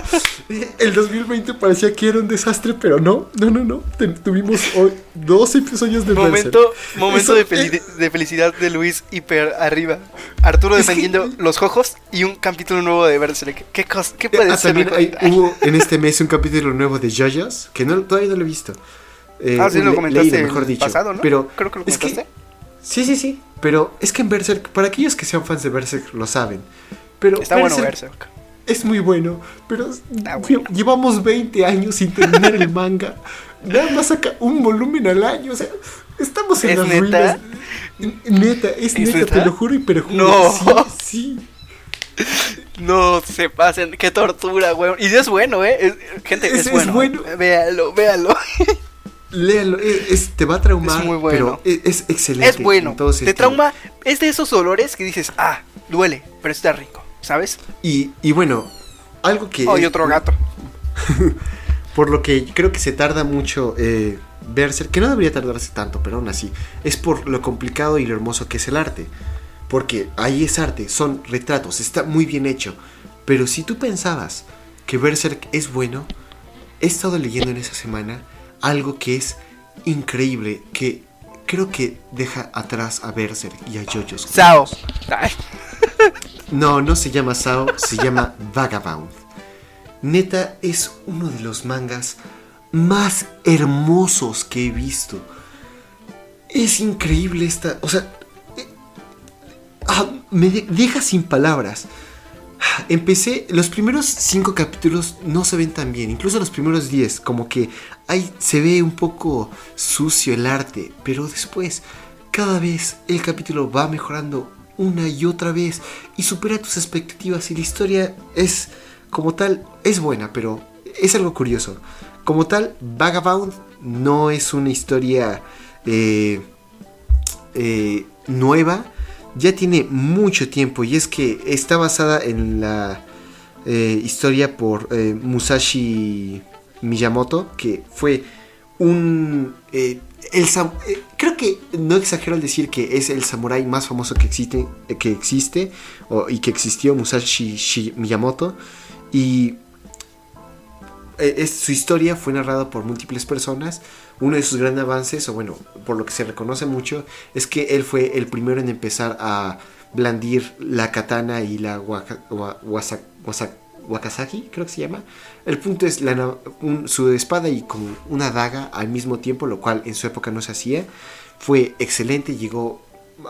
El 2020 parecía que era un desastre, pero no, no, no, no. Tuvimos hoy dos episodios de Momento, Berserk. momento de, feli- de felicidad de Luis hiper arriba. Arturo que- defendiendo los jojos y un capítulo nuevo de Berserk. ¿Qué, cos- qué Ah, puede ser? también hay- hubo en este mes un capítulo nuevo de JoJo's, que no, todavía no lo he visto. Eh, ah, sí, lo comentaste leído, mejor dicho. pasado, ¿no? Pero Creo que lo es que- comentaste. Sí, sí, sí. Pero es que en Berserk, para aquellos que sean fans de Berserk, lo saben. Pero Está bueno Berserk es muy bueno. Pero bueno. llevamos 20 años sin terminar el manga. Nada más saca un volumen al año. O sea, estamos en ¿Es las neta? ruinas. Neta, es, ¿Es neta, neta? te lo juro y pero juro. No. Sí, sí. No se pasen, qué tortura, weón. Y es bueno, eh. Es- gente, es, Es- es bueno. bueno. Véalo, véalo. *laughs* Léalo, es, es- te va a traumar, Es muy bueno. pero es, es excelente. Es bueno. Te este, trauma. Es de esos dolores que dices, ah, duele, pero está rico, ¿sabes? Y, y bueno, algo que... Oh, y otro gato. *laughs* Por lo que creo que se tarda mucho eh, Berserk, que no debería tardarse tanto, pero aún así, es por lo complicado y lo hermoso que es el arte. Porque ahí es arte, son retratos, está muy bien hecho. Pero si tú pensabas que Berserk es bueno, he estado leyendo en esa semana algo que es increíble, que creo que deja atrás a Berserk y a JoJo's. Sao. *laughs* No, no se llama Sao, se llama Vagabond. Neta, es uno de los mangas más hermosos que he visto. Es increíble esta. O sea. eh, ah, me de- deja sin palabras. Empecé. Los primeros cinco capítulos no se ven tan bien. Incluso los primeros 10. Como que ahí se ve un poco sucio el arte. Pero después, cada vez el capítulo va mejorando una y otra vez. Y supera tus expectativas. Y la historia es. Como tal, es buena, pero es algo curioso. Como tal, Vagabond no es una historia eh, eh, nueva. Ya tiene mucho tiempo y es que está basada en la eh, historia por eh, Musashi Miyamoto, que fue un... eh, el creo que no exagero al decir que es el samurái más famoso que existe, que existe y que existió, Musashi Shi- Miyamoto. Y es- su historia fue narrada por múltiples personas. Uno de sus grandes avances, o bueno, por lo que se reconoce mucho, es que él fue el primero en empezar a blandir la katana y la waka- wakasaki, creo que se llama. El punto es su espada y con una daga al mismo tiempo, lo cual en su época no se hacía. Fue excelente, llegó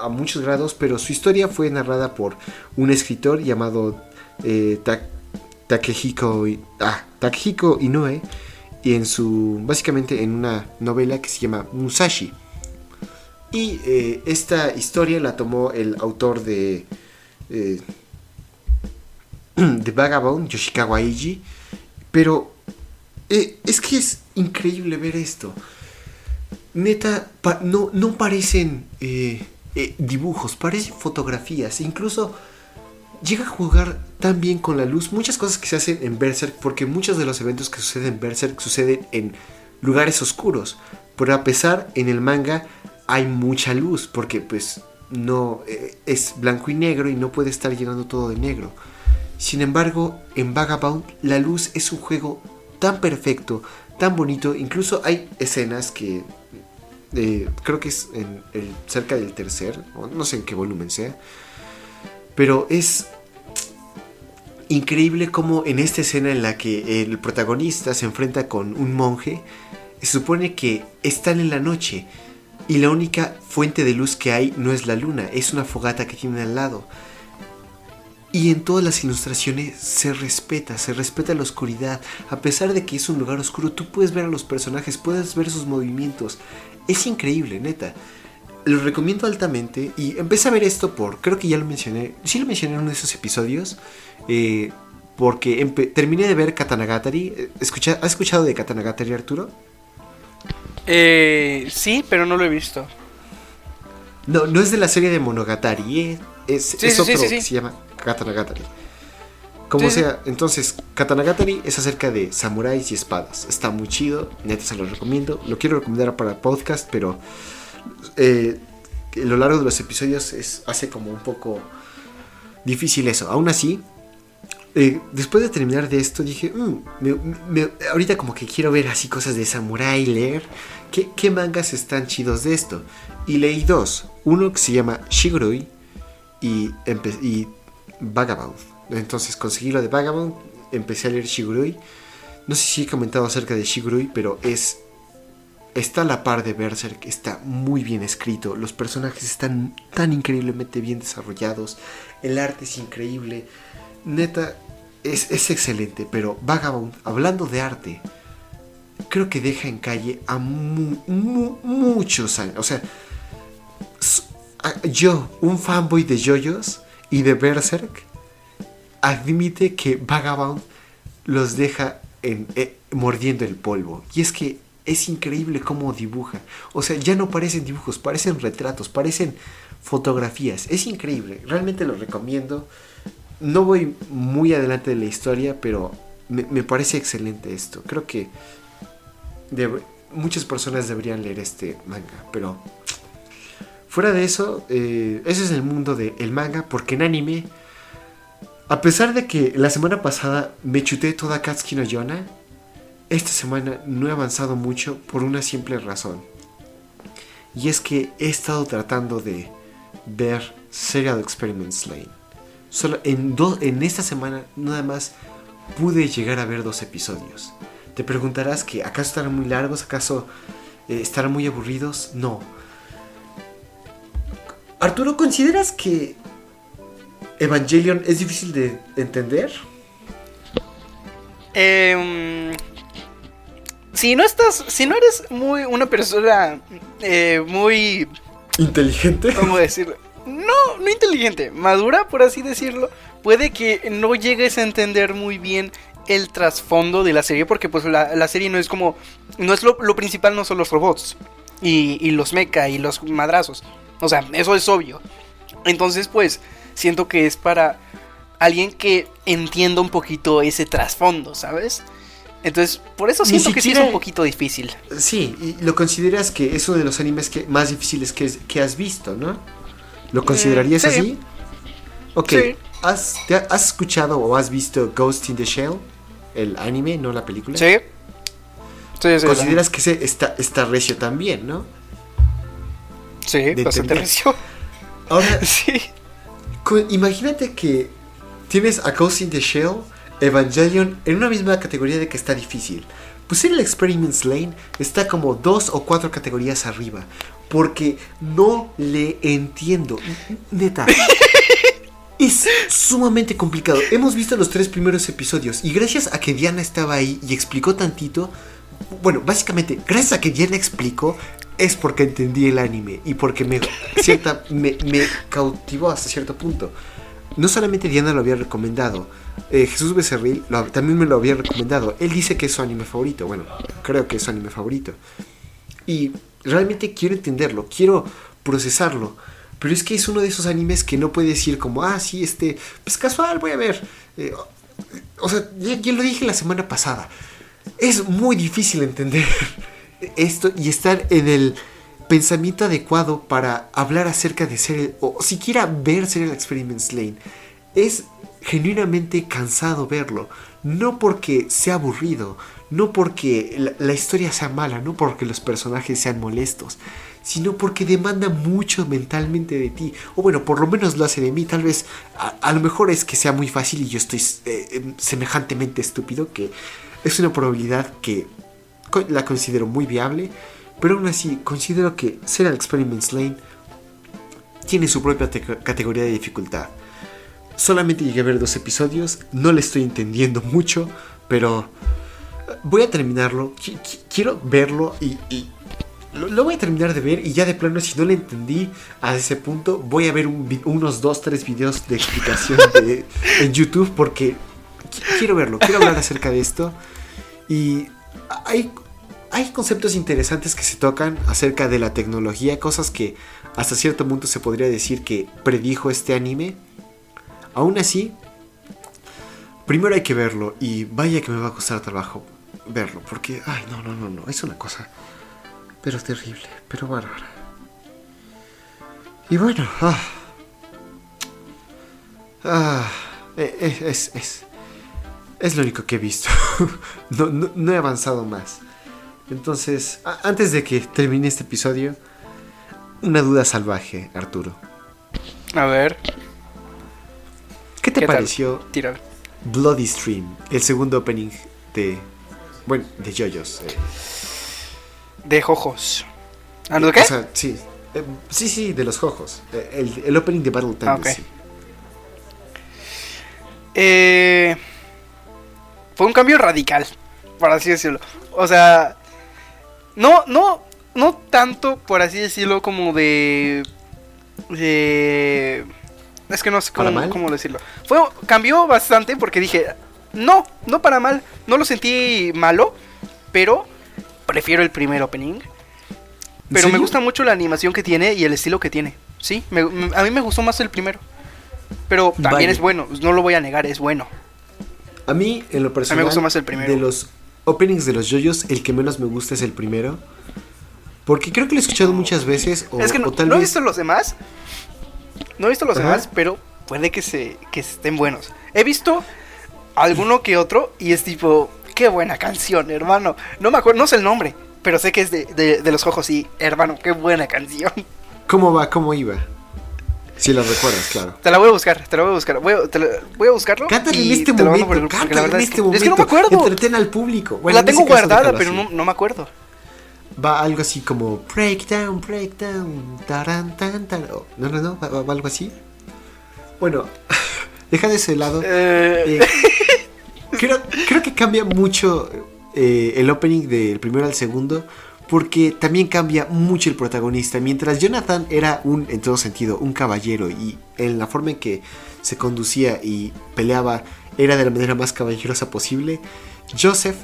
a muchos grados, pero su historia fue narrada por un escritor llamado eh, Ta- Takehiko, ah, Takehiko Inoue y en su básicamente en una novela que se llama Musashi. Y eh, esta historia la tomó el autor de eh, *clears throat* de Vagabond, Yoshikawa Eiji, pero eh, es que es increíble ver esto. Neta, no, no parecen dibujos, parecen fotografías. Incluso llega a jugar tan bien con la luz. Muchas cosas que se hacen en Berserk, porque muchos de los eventos que suceden en Berserk suceden en lugares oscuros. Pero a pesar, en el manga hay mucha luz, porque pues no eh, es blanco y negro y no puede estar llenando todo de negro. Sin embargo, en Vagabond la luz es un juego tan perfecto, tan bonito. Incluso hay escenas que eh, creo que es cerca del tercer, no sé en qué volumen sea. Pero es increíble como en esta escena en la que el protagonista se enfrenta con un monje, se supone que están en la noche y la única fuente de luz que hay no es la luna, es una fogata que tienen al lado. Y en todas las ilustraciones se respeta, se respeta la oscuridad. A pesar de que es un lugar oscuro, tú puedes ver a los personajes, puedes ver sus movimientos. Es increíble, neta. Lo recomiendo altamente y empecé a ver esto por, creo que ya lo mencioné, sí lo mencioné en uno de esos episodios, eh, porque terminé de ver Katanagatari. Eh, ¿Escucha ¿Has escuchado de Katanagatari, Arturo? Eh, sí, pero no lo he visto. No, no es de la serie de Monogatari, eh, es, otro que se llama Katanagatari. Como sea, entonces, Katanagatari es acerca de samuráis y espadas. Está muy chido, neta se lo recomiendo. Lo quiero recomendar para podcast, pero eh, a lo largo de los episodios es, hace como un poco difícil eso. Aún así, eh, después de terminar de esto dije, mm, ahorita como que quiero ver así cosas de samurai, leer. ¿Qué, mangas están chidos de esto? Y leí dos. Uno que se llama Shigurui y, y Vagabond. Entonces conseguí lo de Vagabond, empecé a leer Shigurui. No sé si he comentado acerca de Shigurui, pero es está a la par de Berserk, está muy bien escrito, los personajes están tan increíblemente bien desarrollados, el arte es increíble, neta, es, excelente, pero Vagabond, hablando de arte, creo que deja en calle a muchos años, o sea, yo, un fanboy de JoJo's y de Berserk, admite que Vagabond los deja eh, mordiendo el polvo. Y es que es increíble cómo dibuja. O sea, ya no parecen dibujos, parecen retratos, parecen fotografías. Es increíble, realmente lo recomiendo. No voy muy adelante de la historia, pero me, parece excelente esto. Creo que muchas personas deberían leer este manga, pero fuera de eso, eh, ese es el mundo del manga, porque en anime, a pesar de que la semana pasada me chuté toda Katsuki no Yona, esta semana no he avanzado mucho por una simple razón. Y es que he estado tratando de ver Serial Experiments Lane. Solo en, en esta semana nada más pude llegar a ver dos episodios. Te preguntarás que acaso estarán muy largos, acaso eh, estarán muy aburridos. No. Arturo, ¿consideras que Evangelion es difícil de entender? Eh, si no estás, si no eres muy una persona eh, muy inteligente, ¿cómo decirlo? No, no inteligente, madura por así decirlo, puede que no llegues a entender muy bien el trasfondo de la serie porque pues la, serie no es como, no es lo, principal, no son los robots y, y los mecha y los madrazos, o sea, eso es obvio. Entonces pues siento que es para alguien que entienda un poquito ese trasfondo, ¿sabes? Entonces, por eso siento que sí es un poquito difícil. Sí, y lo consideras que es uno de los animes que, más difíciles que, que has visto, ¿no? ¿Lo considerarías así? Ok, ¿Has, ¿has escuchado o has visto Ghost in the Shell? El anime, no la película. Sí. ¿Consideras que ese está, está recio también, no? Sí, bastante recio. Ahora, *laughs* sí. imagínate que tienes a Ghost in the Shell Evangelion en una misma categoría de que está difícil. Pues el Experiments Lane está como dos o cuatro categorías arriba. Porque no le entiendo. Neta. *laughs* Es sumamente complicado. Hemos visto los tres primeros episodios y gracias a que Diana estaba ahí y explicó tantito, bueno, básicamente, gracias a que Diana explicó, es porque entendí el anime y porque me, cierta, me, me cautivó hasta cierto punto. No solamente Diana lo había recomendado, eh, Jesús Becerril también me lo había recomendado. Él dice que es su anime favorito. Bueno, creo que es su anime favorito. Y realmente quiero entenderlo, quiero procesarlo. Pero es que es uno de esos animes que no puede decir como, ah, sí, este, pues casual, voy a ver. Eh, o sea, ya, lo dije la semana pasada. Es muy difícil entender *laughs* esto y estar en el pensamiento adecuado para hablar acerca de ser o siquiera ver Serial Experiments Lane. Es genuinamente cansado verlo. No porque sea aburrido, no porque la, historia sea mala, no porque los personajes sean molestos, sino porque demanda mucho mentalmente de ti. O bueno, por lo menos lo hace de mí. Tal vez a, lo mejor es que sea muy fácil y yo estoy eh, em, semejantemente estúpido, que es una probabilidad que la considero muy viable. Pero aún así, considero que Serial Experiments Lane tiene su propia categoría de dificultad. solamente llegué a ver dos episodios, no le estoy entendiendo mucho, pero voy a terminarlo. Qui- qui- Quiero verlo y, lo, voy a terminar de ver y ya de plano si no le entendí a ese punto voy a ver unos dos, tres videos de explicación de- en YouTube porque qui- quiero verlo, quiero hablar acerca de esto y hay, hay conceptos interesantes que se tocan acerca de la tecnología, cosas que hasta cierto punto se podría decir que predijo este anime. Aún así, primero hay que verlo y vaya que me va a costar trabajo verlo porque, ay, no, no, no, no, es una cosa, pero terrible, pero bárbara. Y bueno, ah, ah, eh, eh, es, es, es lo único que he visto. *laughs* no, no, no he avanzado más. Entonces, antes de que termine este episodio, una duda salvaje, Arturo. A ver, ¿Qué te pareció tira. Bloody Stream, el segundo opening de. Bueno, de JoJo's? eh, De Jojos. ¿Ah, no, de qué? O sea, sí. eh, sí, sí, de los Jojos. eh, El, el opening de Battle Ah, ok. Tendency. Eh, fue un cambio radical, por así decirlo. O sea, no, no, no tanto, por así decirlo, como de, de, es que no sé ¿Para cómo, mal? cómo decirlo. Fue, cambió bastante porque dije, no, no para mal, no lo sentí malo, pero prefiero el primer opening. Pero me gusta mucho la animación que tiene y el estilo que tiene. Sí, me- me- a mí me gustó más el primero. Pero también es bueno, no lo voy a negar, es bueno. A mí, en lo personal, gustó más el primero. de los openings de los JoJo's, el que menos me gusta es el primero. Porque creo que lo he escuchado muchas veces. O, es que no, o tal no he vez. visto los demás. No he visto los Ajá. demás, pero puede que se que estén buenos. He visto alguno que otro y es tipo, qué buena canción, hermano. No me acuerdo, no sé el nombre, pero sé que es de, de, de los ojos y, hermano, qué buena canción. ¿Cómo va? ¿Cómo iba? Si lo recuerdas, claro. Te la voy a buscar, te la voy a buscar. Voy a, te la- voy a buscarlo. Cántale en este momento, por el grupo, cántale en verdad es este que- momento. Es que no me acuerdo. Entretén al público. Bueno, la en tengo guardada, pero no, no me acuerdo. Va algo así como breakdown, breakdown, taran, tan, tan. oh, no, no, no, va, va algo así. Bueno, *laughs* deja de ese lado. Eh, Eh, creo, creo que cambia mucho eh, el opening del primero al segundo. Porque también cambia mucho el protagonista. Mientras Jonathan era un, en todo sentido, un caballero. Y en la forma en que se conducía y peleaba era de la manera más caballerosa posible. Joseph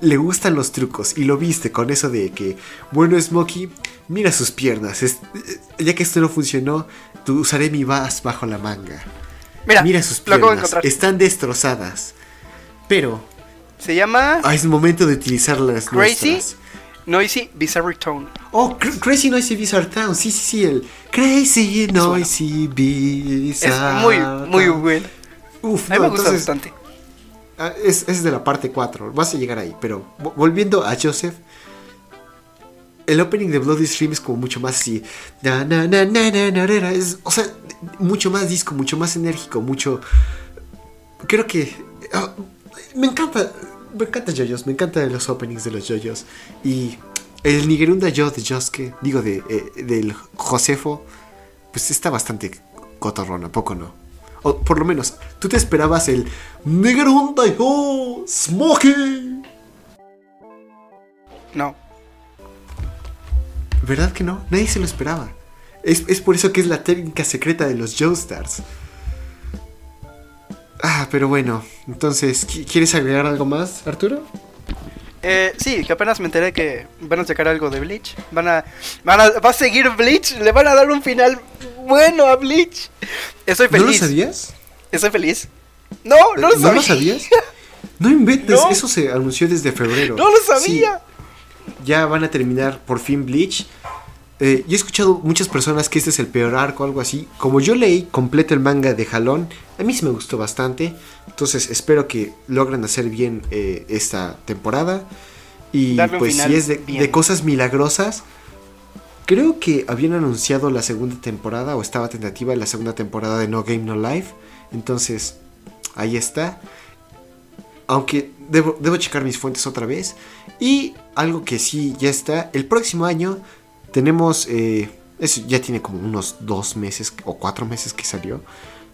le gustan los trucos y lo viste con eso de que, bueno, Smokey, mira sus piernas. es- eh, ya que esto no funcionó, tú usaré mi vas bajo la manga. mira, mira sus piernas, están destrozadas. Pero se llama. Ah, es momento de utilizar las Crazy. Noisy Bizarre Town. Oh, cr Crazy Noisy Bizarre Town. Sí, sí, sí. El Crazy Noisy bueno. Bizarre. Es muy, muy bueno. Uf, a mí me gusta bastante. Ah, es, es, de la parte 4. Vas a llegar ahí. Pero volviendo a Joseph. El opening de Bloody Stream es como mucho más así. Na, na, na, es, o sea, mucho más disco, mucho más enérgico, mucho. Creo que. Ah, me encanta me encanta JoJo's, me encantan los openings de los JoJo's, y el Nigerunda Yo de Josuke, digo, de, eh, del Josefo, pues está bastante cotorrón, ¿a poco no? O por lo menos, tú te esperabas el Nigerunda Yo Smokey. No. ¿Verdad que no? Nadie se lo esperaba. Es, es por eso que es la técnica secreta de los Joestars. Ah, pero bueno, entonces, ¿qui- ¿quieres agregar algo más, Arturo? Eh, sí, que apenas me enteré que van a sacar algo de Bleach. Van a, van a, va a seguir Bleach. Le van a dar un final bueno a Bleach. Estoy ¿No lo feliz. sabías? Estoy feliz. No, no lo ¿No sabía. lo sabías? *laughs* No inventes, No. eso se anunció desde febrero. No lo Sí, sabía. ya van a terminar por fin Bleach. Eh, yo he escuchado muchas personas que este es el peor arco, algo así. Como yo leí completo el manga de Jalón, a mí sí me gustó bastante. Entonces espero que logren hacer bien eh, esta temporada. Y Darle pues si es de, de cosas milagrosas, creo que habían anunciado la segunda temporada o estaba tentativa la segunda temporada de No Game No Life. Entonces ahí está. Aunque debo, debo checar mis fuentes otra vez. Y algo que sí ya está. El próximo año tenemos. eh, eso ya tiene como unos dos meses o cuatro meses que salió.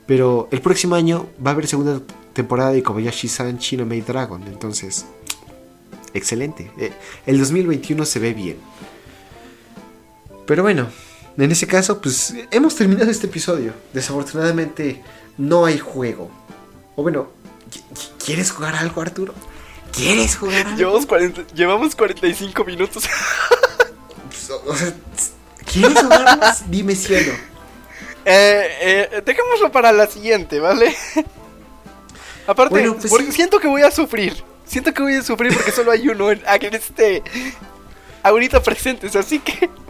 Pero el próximo año va a haber segunda temporada de Kobayashi-san Chino Maid Dragon. Entonces, excelente. Eh, el 2021 se ve bien. Pero bueno, en ese caso, pues hemos terminado este episodio. Desafortunadamente, no hay juego. O bueno, ¿quieres jugar algo, Arturo? ¿Quieres jugar *laughs* algo? Llevamos, 40, llevamos 45 minutos. *laughs* *laughs* ¿Quieres jugar más? Dime cielo. Eh, eh, dejémoslo para la siguiente, ¿vale? *laughs* Aparte, Bueno, pues porque sí. siento que voy a sufrir. Siento que voy a sufrir porque solo hay uno en, en este. Ahorita presentes, así que. *laughs*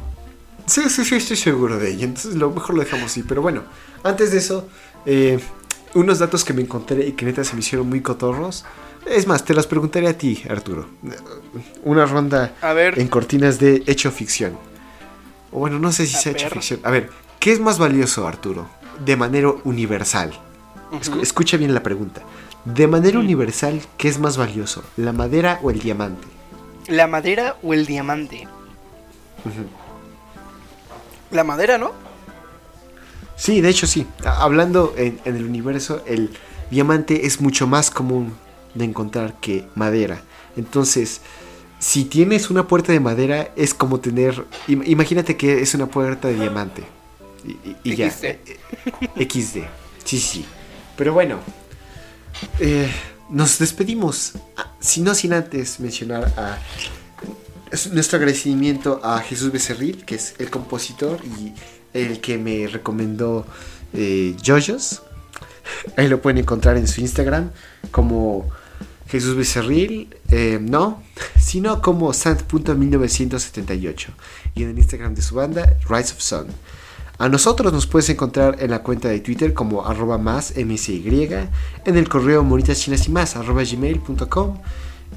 Sí, sí, sí, estoy seguro de ello. Entonces, lo mejor lo dejamos así. Pero bueno, antes de eso, eh, unos datos que me encontré y que neta se me hicieron muy cotorros. Es más, te las preguntaré a ti, Arturo. Una ronda A ver. en cortinas de hecho ficción. O bueno, no sé si A sea hecho ficción. A ver, ¿qué es más valioso, Arturo? De manera universal. Escucha bien la pregunta. De manera universal, ¿qué es más valioso? ¿La madera o el diamante? ¿La madera o el diamante? La madera, ¿no? Sí, de hecho sí. Hablando en, en el universo, el diamante es mucho más común de encontrar que madera. Entonces, si tienes una puerta de madera, es como tener... im- imagínate que es una puerta de diamante. Y, y- y ya. XD. Eh, eh, XD. Sí, sí. Pero bueno. eh, nos despedimos. Ah, Si no sin antes mencionar a es nuestro agradecimiento a Jesús Becerril, que es el compositor y el que me recomendó eh, Jojos. Ahí lo pueden encontrar en su Instagram como Jesús Becerril, eh, no, *laughs* sino como Sant.1978 y en el Instagram de su banda Rise of Sun. A nosotros nos puedes encontrar en la cuenta de Twitter como arroba más msy, en el correo monitas chinas y más arroba gmail.com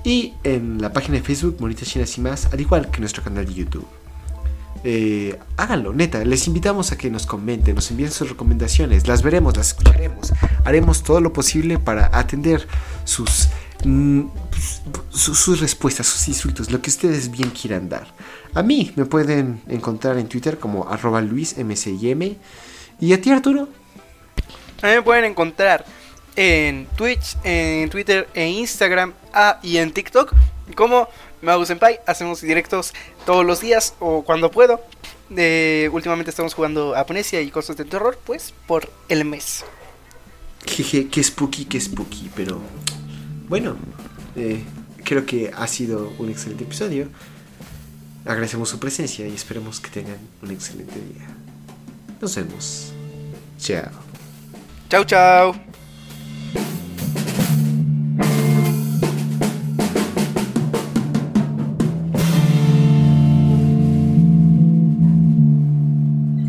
y en la página de Facebook Monitas Chinas y más, al igual que nuestro canal de YouTube. Eh, háganlo, neta, les invitamos a que nos comenten, nos envíen sus recomendaciones, las veremos, las escucharemos, haremos todo lo posible para atender sus, mm, sus respuestas, sus insultos, lo que ustedes bien quieran dar. A mí me pueden encontrar en Twitter como arroba luismcim y a ti Arturo. A mí me pueden encontrar en Twitch, en Twitter e Instagram ah, y en TikTok como Mago Senpai. Hacemos directos todos los días o cuando puedo. Eh, últimamente estamos jugando a Amnesia y cosas de terror, pues por el mes. Jeje, qué spooky, qué spooky, pero bueno, eh, creo que ha sido un excelente episodio. Agradecemos su presencia y esperemos que tengan un excelente día. Nos vemos. Chao. Chau, chau.